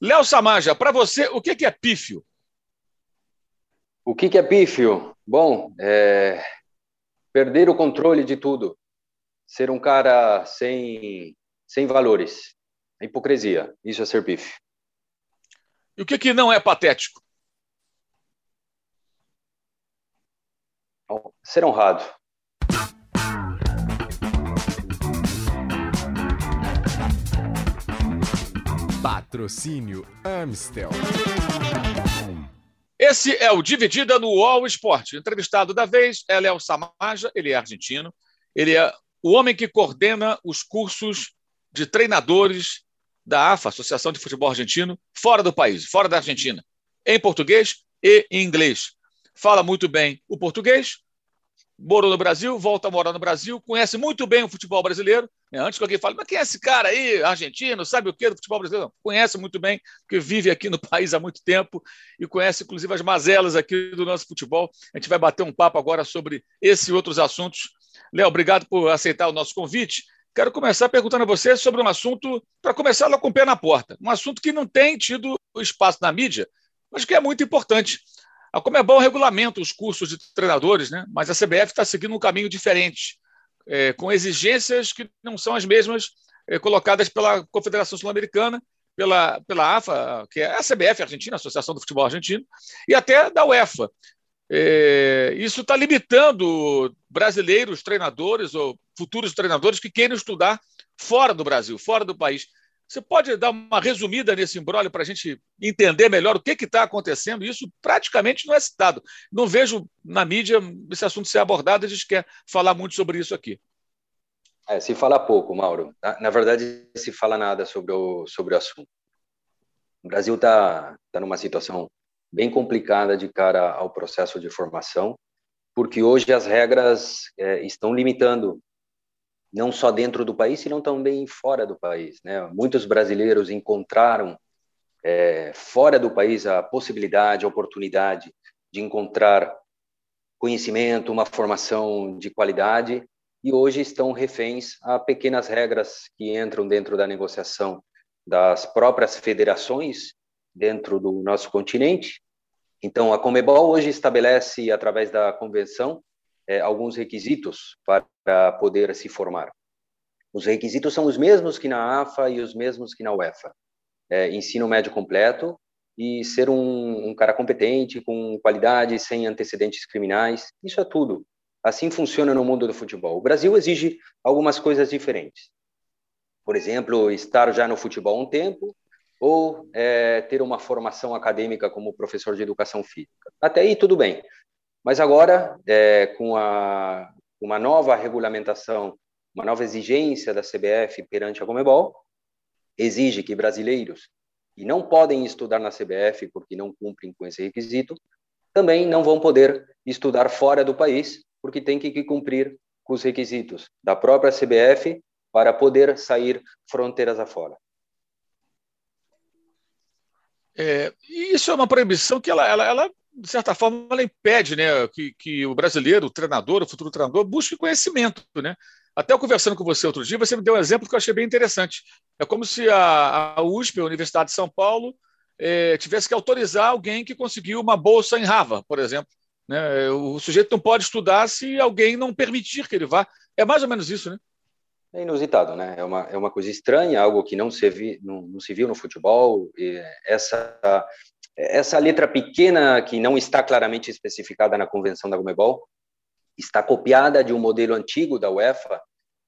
Léo Samaja, para você, o que, que é pífio? O que, que é pífio? Bom, é perder o controle de tudo, ser um cara sem, sem valores, a hipocrisia, isso é ser pífio. E o que, que não é patético? Ser honrado. Patrocínio Amstel. Esse é o Dividida no UOL Esporte. entrevistado da vez é Léo Samaja, ele é argentino. Ele é o homem que coordena os cursos de treinadores da AFA, Associação de Futebol Argentino, fora do país, fora da Argentina, em português e em inglês. Fala muito bem o português, morou no Brasil, volta a morar no Brasil, conhece muito bem o futebol brasileiro. Né? Antes que alguém fale, mas quem é esse cara aí, argentino, sabe o que do futebol brasileiro? Não, conhece muito bem, porque vive aqui no país há muito tempo e conhece inclusive as mazelas aqui do nosso futebol. A gente vai bater um papo agora sobre esse e outros assuntos. Léo, obrigado por aceitar o nosso convite. Quero começar perguntando a você sobre um assunto, para começar lá com o pé na porta, um assunto que não tem tido espaço na mídia, mas que é muito importante. A Comebol regulamenta os cursos de treinadores, né? mas a CBF está seguindo um caminho diferente, é, com exigências que não são as mesmas é, colocadas pela Confederação Sul-Americana, pela, pela AFA, que é a CBF Argentina, a Associação do Futebol Argentino, e até da UEFA. É, isso está limitando brasileiros, treinadores ou futuros treinadores que queiram estudar fora do Brasil, fora do país. Você pode dar uma resumida nesse embrólio para a gente entender melhor o que está acontecendo? Isso praticamente não é citado. Não vejo na mídia esse assunto ser abordado, a gente quer falar muito sobre isso aqui. É, se fala pouco, Mauro. Na, na, verdade, se fala nada sobre o, sobre o assunto. O Brasil está tá numa situação bem complicada de cara ao processo de formação, porque hoje as regras é, estão limitando não só dentro do país, senão também fora do país. Né? Muitos brasileiros encontraram é, fora do país a possibilidade, a oportunidade de encontrar conhecimento, uma formação de qualidade, e hoje estão reféns a pequenas regras que entram dentro da negociação das próprias federações dentro do nosso continente. Então, a Comebol hoje estabelece, através da convenção, é, alguns requisitos para poder se formar. Os requisitos são os mesmos que na AFA e os mesmos que na UEFA. É, ensino médio completo e ser um, um cara competente, com qualidade, sem antecedentes criminais. Isso é tudo. Assim funciona no mundo do futebol. O Brasil exige algumas coisas diferentes. Por exemplo, estar já no futebol um tempo ou é, ter uma formação acadêmica como professor de educação física. Até aí, tudo bem. Mas agora, é, com a, uma nova regulamentação, uma nova exigência da CBF perante a Comebol, exige que brasileiros que não podem estudar na CBF porque não cumprem com esse requisito, também não vão poder estudar fora do país porque tem que cumprir com os requisitos da própria CBF para poder sair fronteiras afora. É, isso é uma proibição que ela, ela, ela de certa forma, ela impede né, que, que o brasileiro, o treinador, o futuro treinador, busque conhecimento. Né? Até eu conversando com você outro dia, você me deu um exemplo que eu achei bem interessante. É como se a, a USP, a Universidade de São Paulo, é, tivesse que autorizar alguém que conseguiu uma bolsa em Harvard, por exemplo. Né? O sujeito não pode estudar se alguém não permitir que ele vá. É mais ou menos isso, né? É inusitado, né? É uma, é uma coisa estranha, algo que não se, vi, não, não se viu no futebol. essa essa letra pequena, que não está claramente especificada na convenção da Comebol, está copiada de um modelo antigo da UEFA,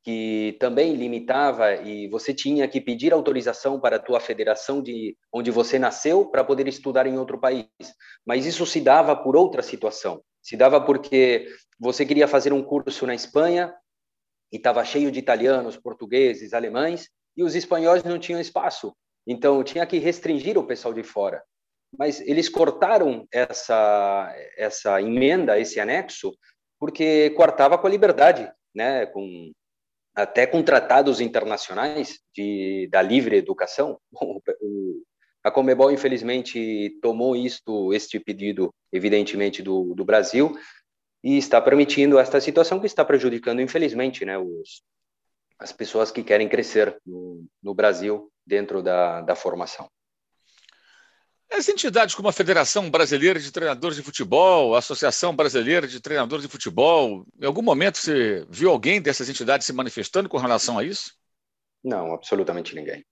que também limitava e você tinha que pedir autorização para a tua federação de onde você nasceu para poder estudar em outro país. Mas isso se dava por outra situação. Se dava porque você queria fazer um curso na Espanha e estava cheio de italianos, portugueses, alemães e os espanhóis não tinham espaço. Então tinha que restringir o pessoal de fora mas eles cortaram essa essa emenda, esse anexo, porque cortava com a liberdade, né, com até com tratados internacionais de da livre educação. A Comebol infelizmente tomou isto, este pedido, evidentemente do, do Brasil e está permitindo esta situação que está prejudicando infelizmente, né, os as pessoas que querem crescer no, no Brasil dentro da, da formação. As entidades como a Federação Brasileira de Treinadores de Futebol, a Associação Brasileira de Treinadores de Futebol, em algum momento você viu alguém dessas entidades se manifestando com relação a isso? Não, absolutamente ninguém.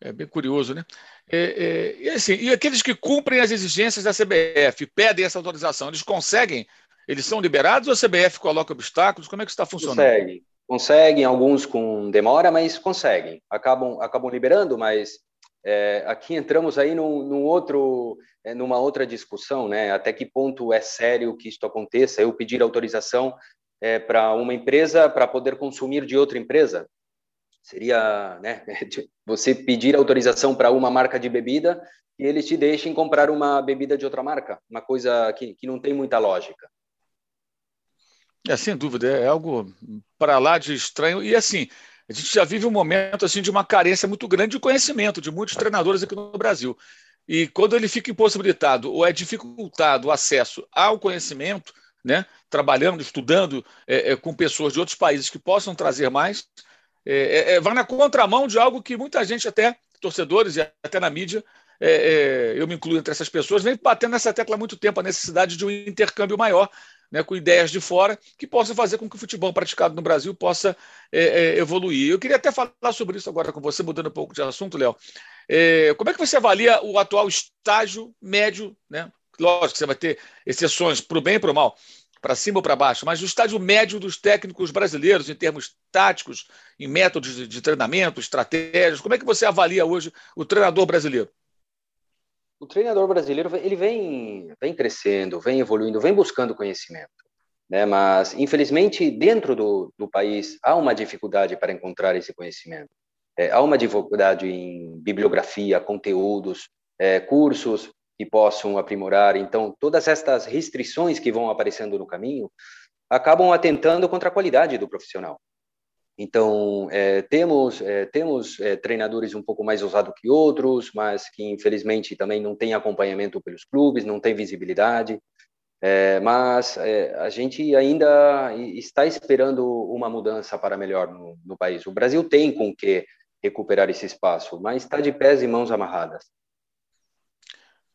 É bem curioso, né? É, é, e, assim, e aqueles que cumprem as exigências da CBF, pedem essa autorização, eles conseguem? Eles são liberados ou a CBF coloca obstáculos? Como é que está funcionando? Conseguem, conseguem, alguns com demora, mas conseguem. Acabam, acabam liberando, mas é, aqui entramos aí num, num outro, é, numa outra discussão, né? Até que ponto é sério que isto aconteça? Eu pedir autorização é, para uma empresa para poder consumir de outra empresa? Seria, né? Você pedir autorização para uma marca de bebida e eles te deixem comprar uma bebida de outra marca, uma coisa que, que não tem muita lógica. É, sem dúvida, é algo para lá de estranho. E assim, a gente já vive um momento assim de uma carência muito grande de conhecimento de muitos treinadores aqui no Brasil. E quando ele fica impossibilitado ou é dificultado o acesso ao conhecimento, né, trabalhando, estudando é, é, com pessoas de outros países que possam trazer mais, é, é, é vai na contramão de algo que muita gente, até torcedores e até na mídia, é, eu me incluo entre essas pessoas, vem batendo nessa tecla há muito tempo, a necessidade de um intercâmbio maior né, com ideias de fora que possam fazer com que o futebol praticado no Brasil possa é, é, evoluir. Eu queria até falar sobre isso agora com você, mudando um pouco de assunto, Léo. É, como é que você avalia o atual estágio médio? Né? Lógico que você vai ter exceções para o bem e para o mal, para cima ou para baixo, mas o estágio médio dos técnicos brasileiros, em termos táticos, em métodos de, treinamento, estratégias, como é que você avalia hoje o treinador brasileiro? O treinador brasileiro ele vem, vem crescendo, vem evoluindo, vem buscando conhecimento. Né? Mas, infelizmente, dentro do, do país há uma dificuldade para encontrar esse conhecimento. É, há uma dificuldade em bibliografia, conteúdos, é, cursos que possam aprimorar. Então, todas estas restrições que vão aparecendo no caminho acabam atentando contra a qualidade do profissional. Então, é, temos, é, temos é, treinadores um pouco mais ousados que outros, mas que infelizmente também não têm acompanhamento pelos clubes, não têm visibilidade. É, mas é, a gente ainda está esperando uma mudança para melhor no, no país. O Brasil tem com que recuperar esse espaço, mas está de pés e mãos amarradas.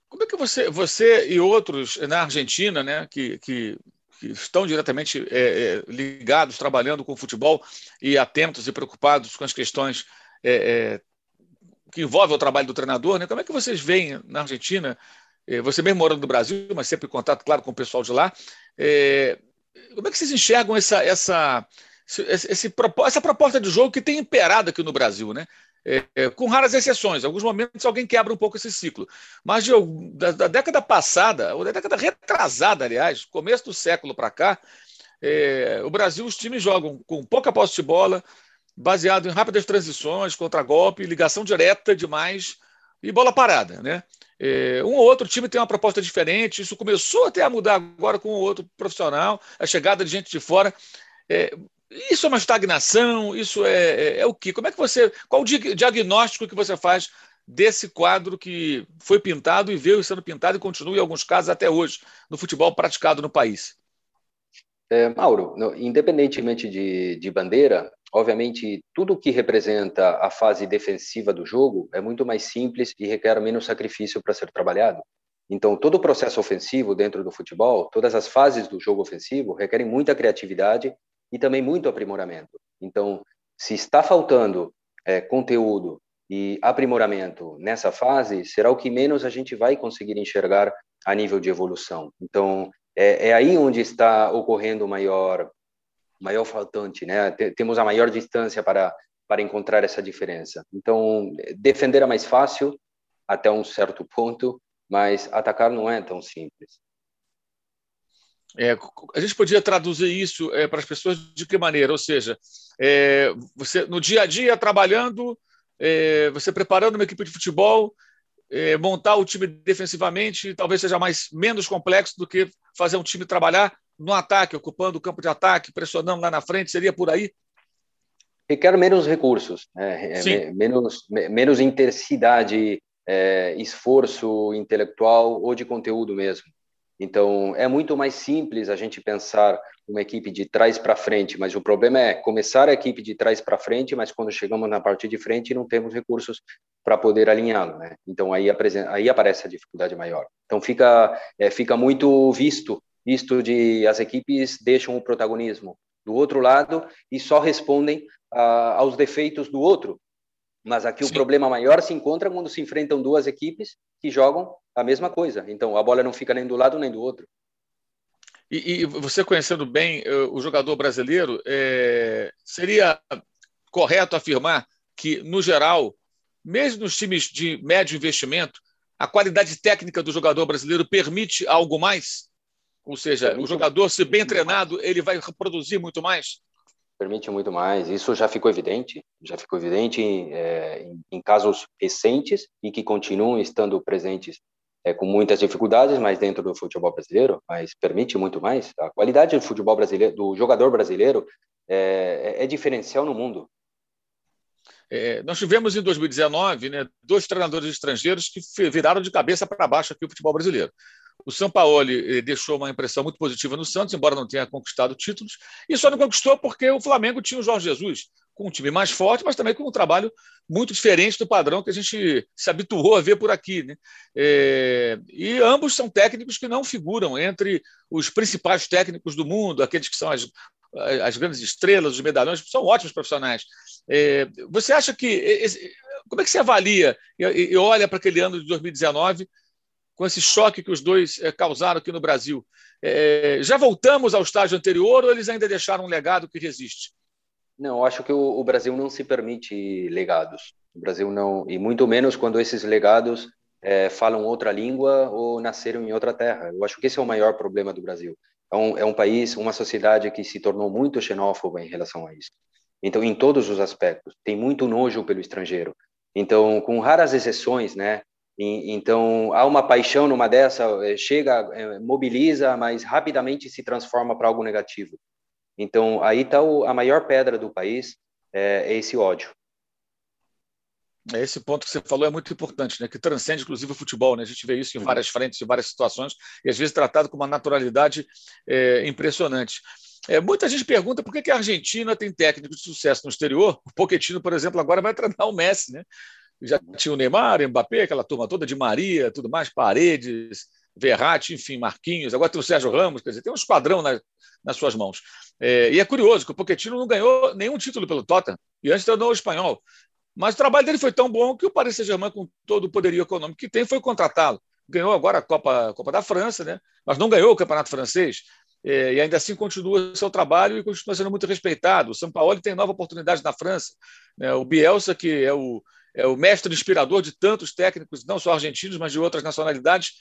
Como é que você, você e outros na Argentina, né, que, que que estão diretamente é, é, ligados, trabalhando com o futebol e atentos e preocupados com as questões é, é, que envolvem o trabalho do treinador. Né? Como é que vocês veem na Argentina, é, você mesmo morando no Brasil, mas sempre em contato, claro, com o pessoal de lá, como é que vocês enxergam essa, essa, esse, essa proposta de jogo que tem imperado aqui no Brasil? Né? É, é, com raras exceções. Em alguns momentos alguém quebra um pouco esse ciclo. Mas de, da, da, década passada, ou da década retrasada, aliás, começo do século para cá, é, o Brasil, os times jogam com pouca posse de bola, baseado em rápidas transições, contra-golpe, ligação direta demais e bola parada. Né? É, um ou outro time tem uma proposta diferente, isso começou até a mudar agora com o outro profissional, a chegada de gente de fora. É, isso é uma estagnação? Isso é, é, é o que? Como é que você. Qual o diagnóstico que você faz desse quadro que foi pintado e veio sendo pintado e continua, em alguns casos, até hoje, no futebol praticado no país? É, Mauro, independentemente de, de bandeira, obviamente, tudo que representa a fase defensiva do jogo é muito mais simples e requer menos sacrifício para ser trabalhado. Então, todo o processo ofensivo dentro do futebol, todas as fases do jogo ofensivo requerem muita criatividade e também muito aprimoramento. Então, se está faltando é, conteúdo e aprimoramento nessa fase, será o que menos a gente vai conseguir enxergar a nível de evolução. Então, é, é aí onde está ocorrendo o maior, maior faltante, né? Temos a maior distância para, para encontrar essa diferença. Então, defender é mais fácil até um certo ponto, mas atacar não é tão simples. É, a gente podia traduzir isso é, para as pessoas de que maneira? Ou seja, é, você no dia a dia trabalhando, é, você preparando uma equipe de futebol, é, montar o time defensivamente talvez seja mais menos complexo do que fazer um time trabalhar no ataque, ocupando o campo de ataque, pressionando lá na frente, seria por aí? Requer menos recursos, né? É, menos, menos intensidade, esforço intelectual ou de conteúdo mesmo. Então, é muito mais simples a gente pensar uma equipe de trás para frente, mas o problema é começar a equipe de trás para frente, mas quando chegamos na parte de frente não temos recursos para poder alinhá-lo, né? Então aí, aí aparece a dificuldade maior. Então fica é, fica muito visto visto de as equipes deixam o protagonismo do outro lado e só respondem ah, aos defeitos do outro. Mas aqui Sim. o problema maior se encontra quando se enfrentam duas equipes que jogam a mesma coisa. Então a bola não fica nem do lado nem do outro. E, e você conhecendo bem uh, o jogador brasileiro, é, seria correto afirmar que, no geral, mesmo nos times de médio investimento, a qualidade técnica do jogador brasileiro permite algo mais? Ou seja, o jogador, se bem treinado, ele vai produzir muito mais? Permite muito mais. Isso já ficou evidente, já ficou evidente é, em, em casos recentes e que continuam estando presentes é, com muitas dificuldades, mas dentro do futebol brasileiro, mas permite muito mais. A qualidade do futebol brasileiro, do jogador brasileiro, é, é, é diferencial no mundo. É, nós tivemos em 2019 né, dois treinadores estrangeiros que viraram de cabeça para baixo aqui o futebol brasileiro. O Sampaoli eh, deixou uma impressão muito positiva no Santos, embora não tenha conquistado títulos, e só não conquistou porque o Flamengo tinha o Jorge Jesus, com um time mais forte, mas também com um trabalho muito diferente do padrão que a gente se habituou a ver por aqui. Né? É, e ambos são técnicos que não figuram entre os principais técnicos do mundo, aqueles que são as, as grandes estrelas, os medalhões, são ótimos profissionais. É, você acha que. Como é que você avalia e olha para aquele ano de 2019 com esse choque que os dois é, causaram aqui no Brasil? É, já voltamos ao estágio anterior ou eles ainda deixaram um legado que resiste? Não, acho que o, o, Brasil não se permite legados. O Brasil não, e muito menos quando esses legados é, falam outra língua ou nasceram em outra terra. Eu acho que esse é o maior problema do Brasil. É um, é um país, uma sociedade que se tornou muito xenófoba em relação a isso. Então, em todos os aspectos, tem muito nojo pelo estrangeiro. Então, com raras exceções, né? Então, há uma paixão numa dessa, é, chega, é, mobiliza, mas rapidamente se transforma para algo negativo. Então, aí está a maior pedra do país, é, é esse ódio. É, esse ponto que você falou é muito importante, né? que transcende inclusive o futebol. Né? A gente vê isso em uhum. várias frentes, em várias situações, e às vezes tratado com uma naturalidade é, impressionante. É, muita gente pergunta por que, que a Argentina tem técnico de sucesso no exterior. O Pochettino, por exemplo, agora vai treinar o Messi. Né? Já tinha o Neymar, o Mbappé, aquela turma toda de Maria, tudo mais, Paredes, Verratti, enfim, Marquinhos. Agora tem o Sérgio Ramos, quer dizer, tem um esquadrão na, nas suas mãos. É, e é curioso que o Pochettino não ganhou nenhum título pelo Tottenham e antes treinou o espanhol. Mas o trabalho dele foi tão bom que o Paris Saint-Germain, com todo o poderio econômico que tem, foi contratá-lo. Ganhou agora a Copa, a Copa da França, né? mas não ganhou o Campeonato Francês. É, e ainda assim continua seu trabalho e continua sendo muito respeitado. O São Paulo tem nova oportunidade na França. Né? O Bielsa, que é o, é o mestre inspirador de tantos técnicos, não só argentinos, mas de outras nacionalidades,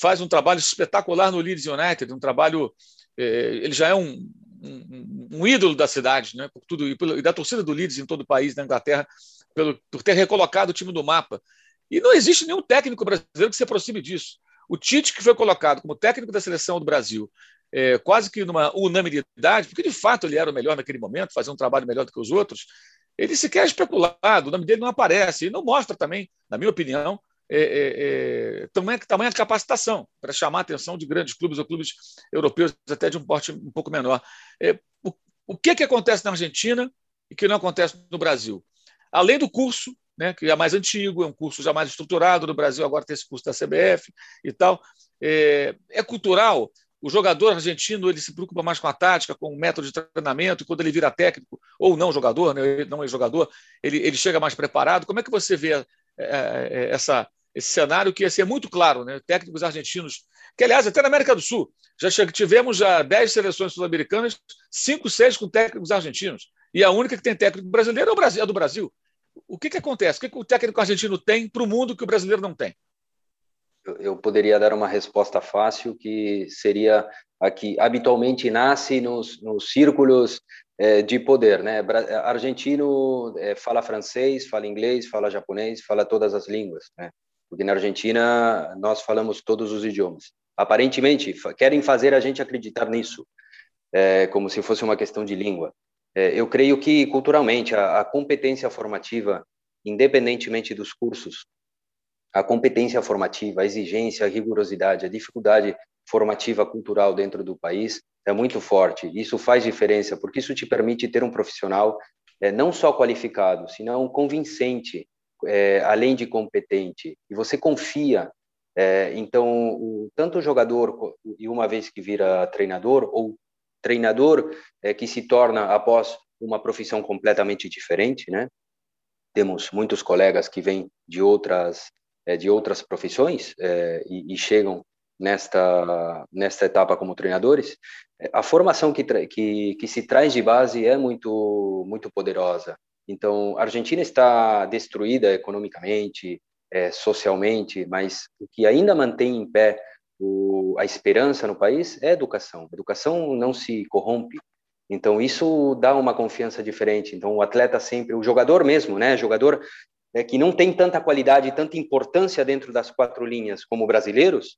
faz um trabalho espetacular no Leeds United, um trabalho. É, ele já é um, um, um, ídolo da cidade, né? por tudo, e, da torcida do Leeds em todo o país, na Inglaterra, pelo, por ter recolocado o time do mapa. E não existe nenhum técnico brasileiro que se aproxime disso. O Tite, que foi colocado como técnico da seleção do Brasil, é, quase que numa unanimidade, porque de fato ele era o melhor naquele momento, fazia um trabalho melhor do que os outros, ele sequer é especulado, o nome dele não aparece, e não mostra também, na minha opinião, é, é, é, tamanha, tamanha capacitação para chamar a atenção de grandes clubes ou clubes europeus, até de um porte um pouco menor. É, o, o que, que acontece na Argentina e que não acontece no Brasil? Além do curso, né, que é mais antigo, é um curso já mais estruturado, no Brasil agora tem esse curso da CBF e tal, é, é cultural. O jogador argentino ele se preocupa mais com a tática, com o método de treinamento, e quando ele vira técnico, ou não jogador, né, não é jogador, ele, ele chega mais preparado. Como é que você vê é, é, essa, esse cenário que ia ser muito claro, né? técnicos argentinos, que aliás, até na América do Sul, já tivemos já 10 seleções sul-americanas, 5, 6 com técnicos argentinos, e a única que tem técnico brasileiro é, o Brasil, é do Brasil. O que, que acontece? O que, que o técnico argentino tem para o mundo que o brasileiro não tem? Eu poderia dar uma resposta fácil, que seria a que habitualmente nasce nos, nos círculos é, de poder, né? Argentino é, fala francês, fala inglês, fala japonês, fala todas as línguas, né? porque na Argentina nós falamos todos os idiomas. Aparentemente, querem fazer a gente acreditar nisso, é, como se fosse uma questão de língua. É, eu creio que, culturalmente, a, a competência formativa, independentemente dos cursos, a competência formativa, a exigência, a rigorosidade, a dificuldade formativa cultural dentro do país é muito forte. Isso faz diferença, porque isso te permite ter um profissional é, não só qualificado, senão convincente, é, além de competente. E você confia. É, então, o, tanto o jogador, e uma vez que vira treinador, ou treinador que se torna após uma profissão completamente diferente, né? Temos muitos colegas que vêm de outras é, de outras profissões é, e, e, chegam nesta nesta etapa como treinadores. A formação que, que que se traz de base é muito muito poderosa. Então, a Argentina está destruída economicamente, é, socialmente, mas o que ainda mantém em pé o, a esperança no país é a educação. A educação não se corrompe. Então, isso dá uma confiança diferente. Então, o atleta sempre, o jogador mesmo, né? Jogador é, que não tem tanta qualidade, tanta importância dentro das quatro linhas como brasileiros,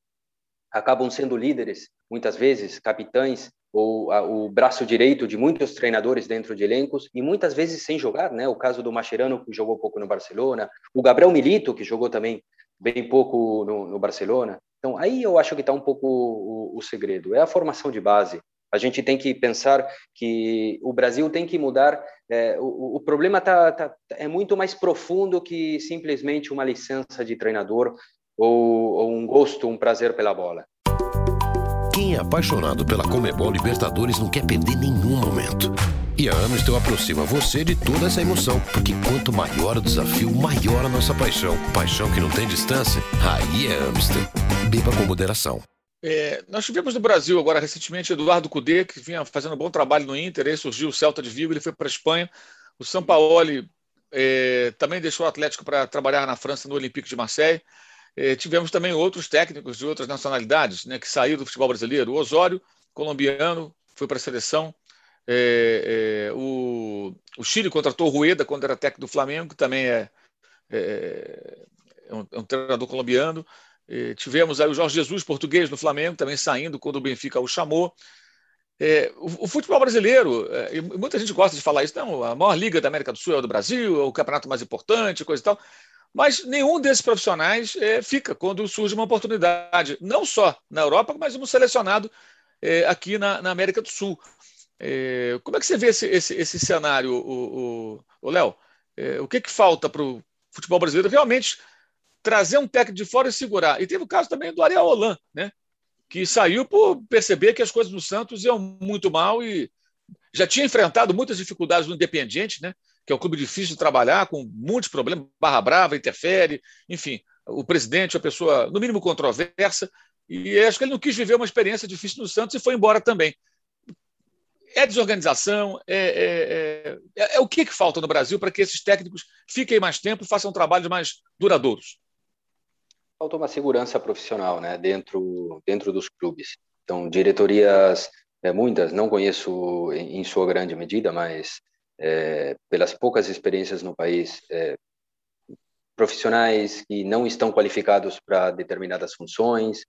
acabam sendo líderes, muitas vezes, capitães, ou a, o braço direito de muitos treinadores dentro de elencos, e muitas vezes sem jogar, né? O caso do Mascherano, que jogou pouco no Barcelona, o Gabriel Milito, que jogou também bem pouco no, no Barcelona. Então, aí eu acho que está um pouco o, o, segredo. É a formação de base. A gente tem que pensar que o Brasil tem que mudar. É, o, o, problema tá, tá, é muito mais profundo que simplesmente uma licença de treinador ou, ou um gosto, um prazer pela bola. Quem é apaixonado pela Comebol Libertadores não quer perder nenhum momento. E a Amistel aproxima você de toda essa emoção, porque quanto maior o desafio, maior a nossa paixão. Paixão que não tem distância, aí é Amistel. Beba com moderação. É, nós tivemos no Brasil agora recentemente Eduardo Cudê, que vinha fazendo um bom trabalho no Inter, aí surgiu o Celta de Vigo, ele foi para a Espanha. O Sampaoli é, também deixou o Atlético para trabalhar na França no Olympique de Marseille. É, tivemos também outros técnicos de outras nacionalidades né, que saíram do futebol brasileiro. O Osório, colombiano, foi para a seleção. É, é, o, o, Chile contratou o Rueda quando era técnico do Flamengo, que também é, é, é um, é um, treinador colombiano. É, tivemos aí o Jorge Jesus, português, no Flamengo, também saindo quando o Benfica o chamou. O, o, futebol brasileiro, e muita gente gosta de falar isso, não, a maior liga da América do Sul é o do Brasil, é o campeonato mais importante, coisa e tal. Mas nenhum desses profissionais fica quando surge uma oportunidade, não só na Europa, mas como selecionado aqui na, na, América do Sul. Como é que você vê esse, esse, esse cenário, o, o, Léo? o que, que falta para o futebol brasileiro realmente trazer um técnico de fora e segurar? E teve o caso também do Ariel Holan, né? que saiu por perceber que as coisas no Santos iam muito mal e já tinha enfrentado muitas dificuldades no Independiente, né? que é um clube difícil de trabalhar, com muitos problemas, barra brava, interfere, enfim, o presidente é uma pessoa, no mínimo, controversa, e acho que ele não quis viver uma experiência difícil no Santos e foi embora também. É desorganização, é, é, é, é o que, que falta no Brasil para que esses técnicos fiquem mais tempo e façam trabalhos mais duradouros? Falta uma segurança profissional né, dentro, dentro dos clubes. Então, diretorias, é, muitas, não conheço em, em sua grande medida, mas é, pelas poucas experiências no país, é, profissionais que não estão qualificados para determinadas funções,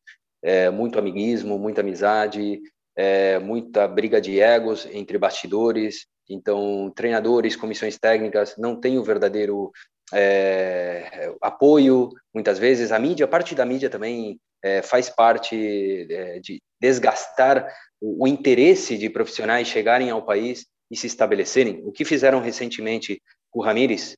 é, muito amiguismo, muita amizade, é, muita briga de egos entre bastidores. Então, treinadores, comissões técnicas não têm o verdadeiro é, apoio. Muitas vezes a mídia, parte da mídia também é, faz parte de desgastar o, o interesse de profissionais chegarem ao país e se estabelecerem. O que fizeram recentemente com o Ramires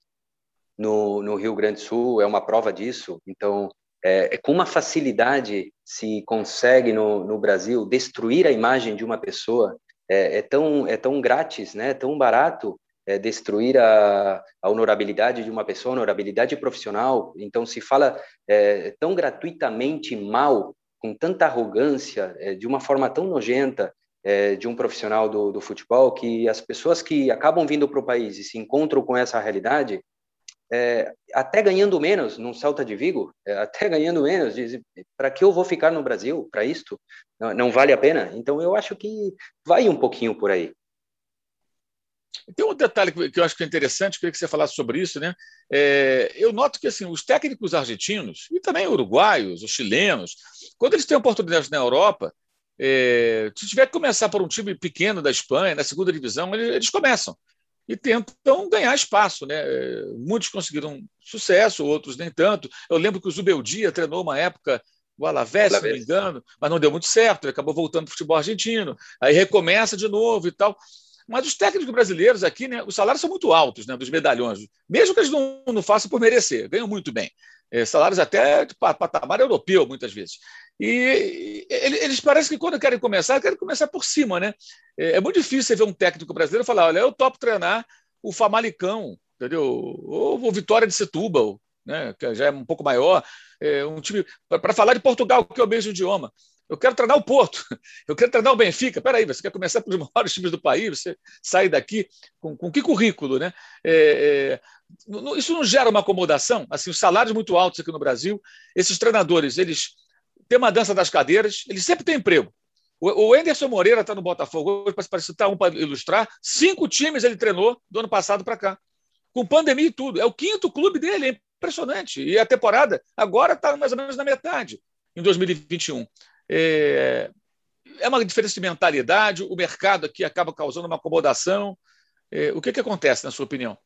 no, no Rio Grande do Sul é uma prova disso. Então, é, é com uma facilidade se consegue no, no Brasil destruir a imagem de uma pessoa. É, é tão é tão grátis, né? Tão barato é, destruir a, a, honorabilidade de uma pessoa, honorabilidade profissional. Então se fala é, tão gratuitamente mal, com tanta arrogância, é, de uma forma tão nojenta é, de um profissional do, do, futebol que as pessoas que acabam vindo para o país e se encontram com essa realidade, é, até ganhando menos num Celta de Vigo, é, até ganhando menos, para que eu vou ficar no Brasil para isto? Não, não, vale a pena? Então eu acho que vai um pouquinho por aí. Tem um detalhe que eu acho que é interessante, queria que você falasse sobre isso, né? É, eu noto que assim, os técnicos argentinos e também uruguaios, os chilenos, quando eles têm oportunidades na Europa, é, se tiver que começar por um time pequeno da Espanha, na segunda divisão, eles, eles começam e tentam ganhar espaço. Né? Muitos conseguiram sucesso, outros nem tanto. Eu lembro que o Zubeldia treinou uma época o Alavés, se não me engano, mas não deu muito certo, ele acabou voltando para o futebol argentino, aí recomeça de novo e tal. Mas os técnicos brasileiros aqui, né, os salários são muito altos, né, dos medalhões, mesmo que eles não, não façam por merecer, ganham muito bem. É, salários até de patamar europeu, muitas vezes. E eles parecem que quando querem começar, querem começar por cima, né? É, é muito difícil você ver um técnico brasileiro falar: olha, eu topo treinar o Famalicão, entendeu? Ou o Vitória de Setúbal, né? que já é um pouco maior. É um time para falar de Portugal, que é o mesmo idioma. Eu quero treinar o Porto, eu quero treinar o Benfica. Peraí, você quer começar pelos maiores times do país, você sai daqui com, com que currículo, né? É, é, isso não gera uma acomodação? Assim, os salários muito altos aqui no Brasil, esses treinadores, eles têm uma dança das cadeiras, eles sempre têm emprego. O, Anderson Moreira está no Botafogo hoje, para citar um para ilustrar, cinco times ele treinou do ano passado para cá, com pandemia e tudo. É o quinto clube dele, é impressionante. E a temporada agora está mais ou menos na metade, em 2021. É, é uma diferença de mentalidade, o mercado aqui acaba causando uma acomodação. É, o que, que acontece, na sua opinião?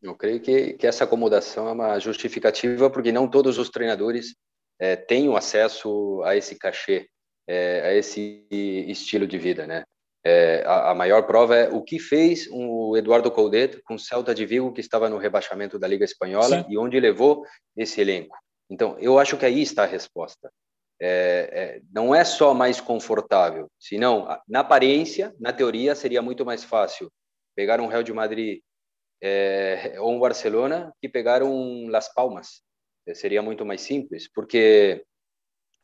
Eu creio que, que essa acomodação é uma justificativa, porque não todos os treinadores é, têm o acesso a esse cachê, é, a esse estilo de vida, né? É, a, a, maior prova é o que fez o Eduardo Coudet com o Celta de Vigo, que estava no rebaixamento da Liga Espanhola, Sim. e onde levou esse elenco. Então, eu acho que aí está a resposta. É, é, não é só mais confortável, senão, na aparência, na teoria, seria muito mais fácil pegar um Real de Madrid é, ou um Barcelona que pegar um Las Palmas. É, seria muito mais simples, porque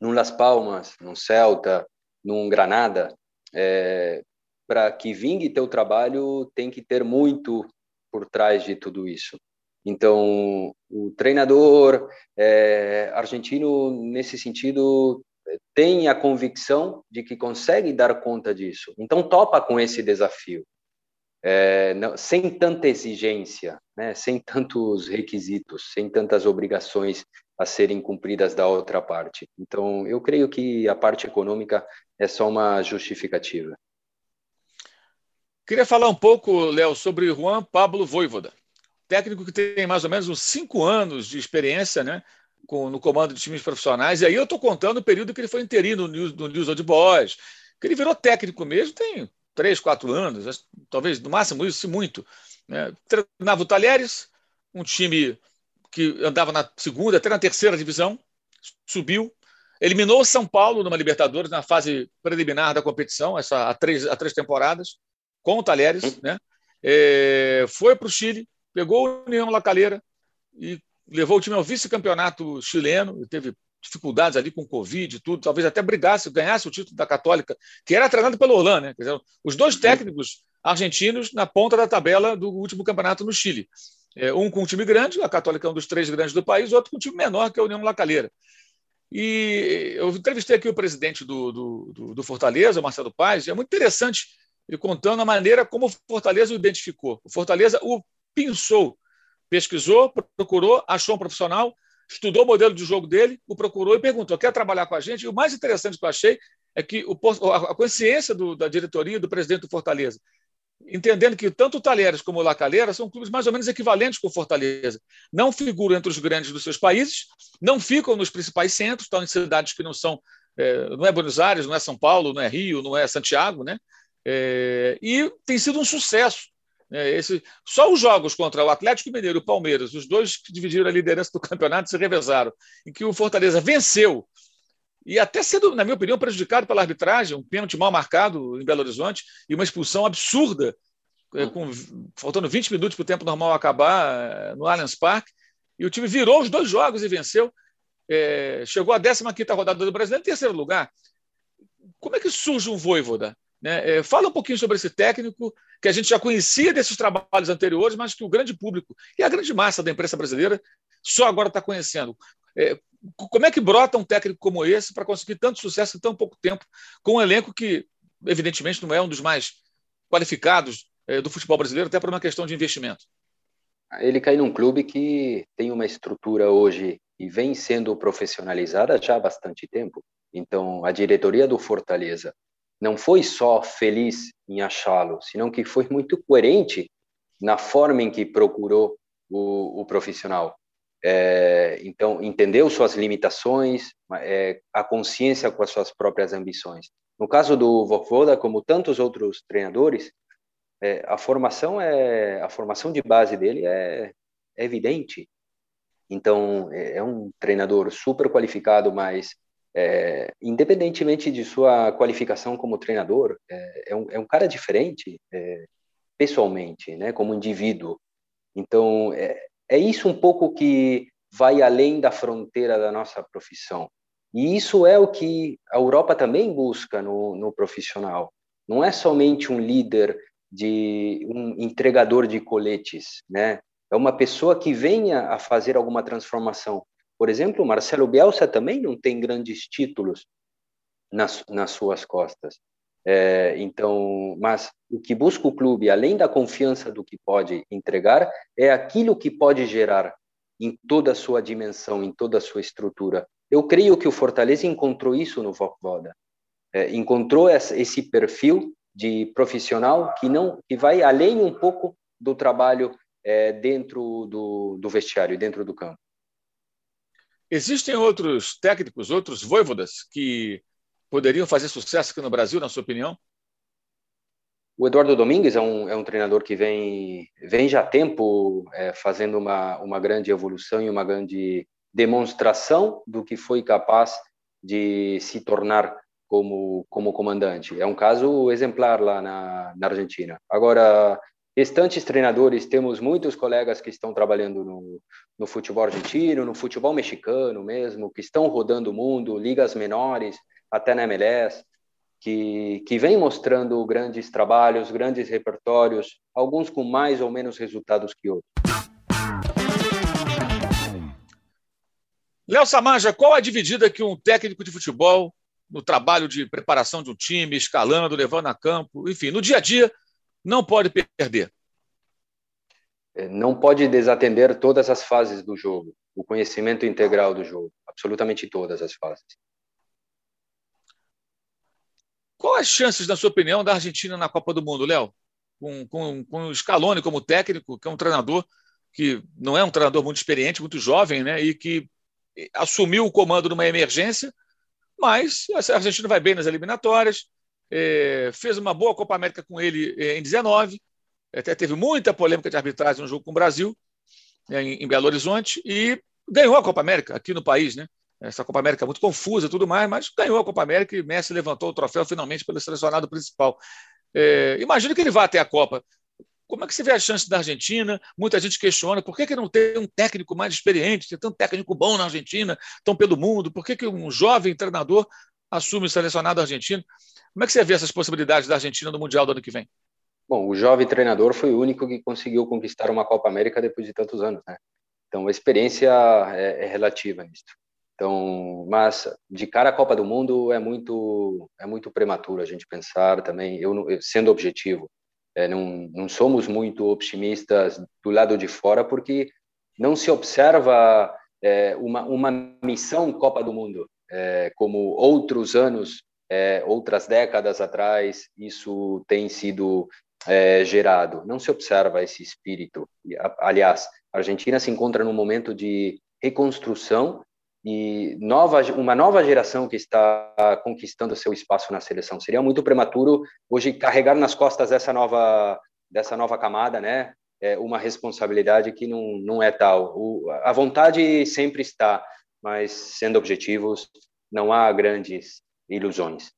num Las Palmas, num Celta, num Granada, é, para que vingue teu trabalho, tem que ter muito por trás de tudo isso. Então, o treinador é, argentino, nesse sentido, tem a convicção de que consegue dar conta disso. Então, topa com esse desafio, é, não, sem tanta exigência, né, sem tantos requisitos, sem tantas obrigações a serem cumpridas da outra parte. Então, eu creio que a parte econômica é só uma justificativa. Queria falar um pouco, Léo, sobre Juan Pablo Voivoda, técnico que tem mais ou menos uns cinco anos de experiência né, com, no comando de times profissionais. E aí eu estou contando o período que ele foi interino no no News Old Boys, que ele virou técnico mesmo, tem três, quatro anos, talvez no máximo isso, se muito. Né? Treinava o Talheres, um time que andava na segunda, até na terceira divisão, subiu, eliminou o São Paulo numa Libertadores na fase preliminar da competição, essa há três, há três temporadas, com o Talheres, né? É, foi para o Chile, pegou o União La Calera e levou o time ao vice-campeonato chileno, teve dificuldades ali com Covid e tudo, talvez até brigasse, ganhasse o título da Católica, que era treinado pelo Orlan, né? Dizer, os dois técnicos argentinos na ponta da tabela do último campeonato no Chile. É, um com um time grande, a Católica é um dos três grandes do país, outro com um time menor, que é a União Lacalheira. E eu entrevistei aqui o presidente do, do, do, do Fortaleza, Marcelo Paz, e é muito interessante ele contando a maneira como o Fortaleza o identificou. O Fortaleza o pensou, pesquisou, procurou, achou um profissional, estudou o modelo de jogo dele, o procurou e perguntou: quer trabalhar com a gente? E o mais interessante que eu achei é que o, a consciência do, da diretoria do presidente do Fortaleza entendendo que tanto o Talheres como o La Calera são clubes mais ou menos equivalentes com o Fortaleza. Não figuram entre os grandes dos seus países, não ficam nos principais centros, estão em cidades que não são, é, não é Buenos Aires, não é São Paulo, não é Rio, não é Santiago, né? É, e tem sido um sucesso. É, esse, só os jogos contra o Atlético Mineiro e o Palmeiras, os dois que dividiram a liderança do campeonato, se revezaram, em que o Fortaleza venceu e até sendo, na minha opinião, prejudicado pela arbitragem, um pênalti mal marcado em Belo Horizonte e uma expulsão absurda, é, com, faltando 20 minutos para o tempo normal acabar é, no Allianz Parque, e o time virou os dois jogos e venceu. É, chegou à 15 rodada do Brasileiro em terceiro lugar. Como é que surge um Voivoda? Né? É, fala um pouquinho sobre esse técnico que a gente já conhecia desses trabalhos anteriores, mas que o grande público e a grande massa da imprensa brasileira só agora está conhecendo. É, como é que brota um técnico como esse para conseguir tanto sucesso em tão pouco tempo, com um elenco que, evidentemente, não é um dos mais qualificados é, do futebol brasileiro, até por uma questão de investimento? Ele cai num clube que tem uma estrutura hoje e vem sendo profissionalizada já há bastante tempo. Então, a diretoria do Fortaleza não foi só feliz em achá-lo, senão que foi muito coerente na forma em que procurou o, o profissional. É, então, entendeu suas limitações, é, a consciência com as suas próprias ambições. No caso do Vovoda, como tantos outros treinadores, é, a formação é a formação de base dele é, é evidente. Então, é, é um treinador super qualificado, mas é, independentemente de sua qualificação como treinador, é, é um, é um cara diferente é, pessoalmente, né, como indivíduo. Então, é, é isso um pouco que vai além da fronteira da nossa profissão. E isso é o que a Europa também busca no, no profissional. Não é somente um líder de um entregador de coletes, né? É uma pessoa que venha a fazer alguma transformação. Por exemplo, Marcelo Bielsa também não tem grandes títulos nas, nas suas costas. É, então, mas o que busca o clube, além da confiança do que pode entregar, é aquilo que pode gerar em toda a sua dimensão, em toda a sua estrutura. Eu creio que o Fortaleza encontrou isso no Vokvoda. É, encontrou esse perfil de profissional que não que vai além um pouco do trabalho é, dentro do, do vestiário, dentro do campo. Existem outros técnicos, outros voivodas que poderiam fazer sucesso aqui no Brasil, na sua opinião? O Eduardo Domingues é um, é um treinador que vem, vem já há tempo é, fazendo uma, uma grande evolução e uma grande demonstração do que foi capaz de se tornar como, como comandante. É um caso exemplar lá na, na Argentina. Agora, restantes treinadores, temos muitos colegas que estão trabalhando no, no futebol argentino, no futebol mexicano mesmo, que estão rodando o mundo, ligas menores, até na MLS, que, que vem mostrando grandes trabalhos, grandes repertórios, alguns com mais ou menos resultados que outros. Léo Samanja, qual a dividida que um técnico de futebol, no trabalho de preparação de um time, escalando, levando a campo, enfim, no dia a dia, não pode perder? É, não pode desatender todas as fases do jogo, o conhecimento integral do jogo, absolutamente todas as fases. Qual as chances, na sua opinião, da Argentina na Copa do Mundo, Léo? Com, com, com o Scaloni como técnico, que é um treinador que não é um treinador muito experiente, muito jovem, né? E que assumiu o comando numa emergência, mas a Argentina vai bem nas eliminatórias, é, fez uma boa Copa América com ele é, em 19, até teve muita polêmica de arbitragem no jogo com o Brasil, né, em, em Belo Horizonte, e ganhou a Copa América aqui no país, né? essa Copa América é muito confusa e tudo mais, mas ganhou a Copa América e Messi levantou o troféu finalmente pelo selecionado principal. É, imagino que ele vá até a Copa. Como é que você vê a chance da Argentina? Muita gente questiona por que, que não tem um técnico mais experiente, tem tanto técnico bom na Argentina, tão pelo mundo, por que, que um jovem treinador assume o selecionado argentino? Como é que você vê essas possibilidades da Argentina no Mundial do ano que vem? Bom, o jovem treinador foi o único que conseguiu conquistar uma Copa América depois de tantos anos, né? Então a experiência é, é relativa nisso. Então, mas de cara à Copa do Mundo é muito é muito prematuro a gente pensar também. Eu, sendo objetivo, é, não, não somos muito otimistas do lado de fora porque não se observa é, uma uma missão Copa do Mundo é, como outros anos, é, outras décadas atrás isso tem sido é, gerado. Não se observa esse espírito. Aliás, a Argentina se encontra num momento de reconstrução e nova, uma nova geração que está conquistando seu espaço na seleção. Seria muito prematuro hoje carregar nas costas dessa nova, dessa nova camada, né? É uma responsabilidade que não, não é tal. O, a vontade sempre está, mas sendo objetivos, não há grandes ilusões.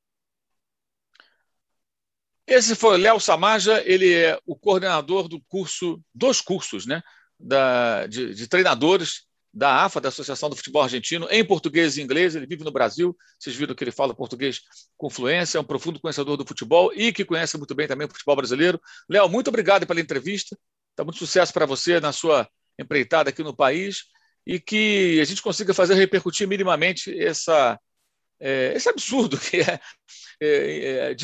Esse foi Léo Samaja, ele é o coordenador do curso, dos cursos, né? Da, de, de treinadores da AFA, da Associação do Futebol Argentino, em português e inglês. Ele vive no Brasil. Vocês viram que ele fala português com fluência, é um profundo conhecedor do futebol e que conhece muito bem também o futebol brasileiro. Léo, muito obrigado pela entrevista. Está muito sucesso para você na sua empreitada aqui no país e que a gente consiga fazer repercutir minimamente essa, é, esse absurdo que é, é, é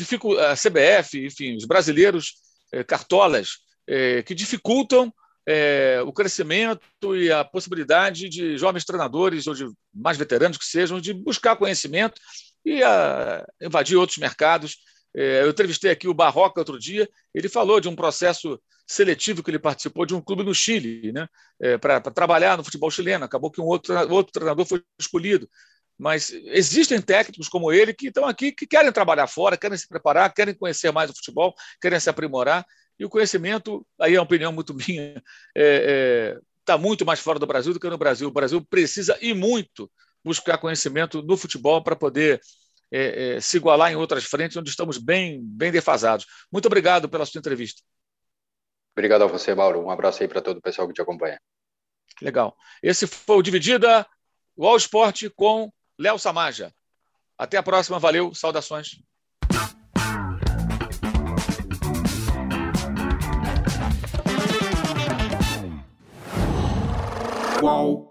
a CBF, enfim, os brasileiros é, cartolas é, que dificultam é, o crescimento e a possibilidade de jovens treinadores ou de mais veteranos que sejam de buscar conhecimento e a, invadir outros mercados. Eu entrevistei aqui o Barroca outro dia, ele falou de um processo seletivo que ele participou de um clube no Chile, né? É, para trabalhar no futebol chileno. Acabou que um outro, outro treinador foi escolhido. Mas existem técnicos como ele que estão aqui, que querem trabalhar fora, querem se preparar, querem conhecer mais o futebol, querem se aprimorar. E o conhecimento, aí é uma opinião muito minha, está é, é, muito mais fora do Brasil do que no Brasil. O Brasil precisa e muito buscar conhecimento no futebol para poder é, é, se igualar em outras frentes onde estamos bem, bem defasados. Muito obrigado pela sua entrevista. Obrigado a você, Mauro. Um abraço aí para todo o pessoal que te acompanha. Legal. Esse foi o Dividida, o All Sport com Léo Samaja. Até a próxima. Valeu. Saudações. Qual?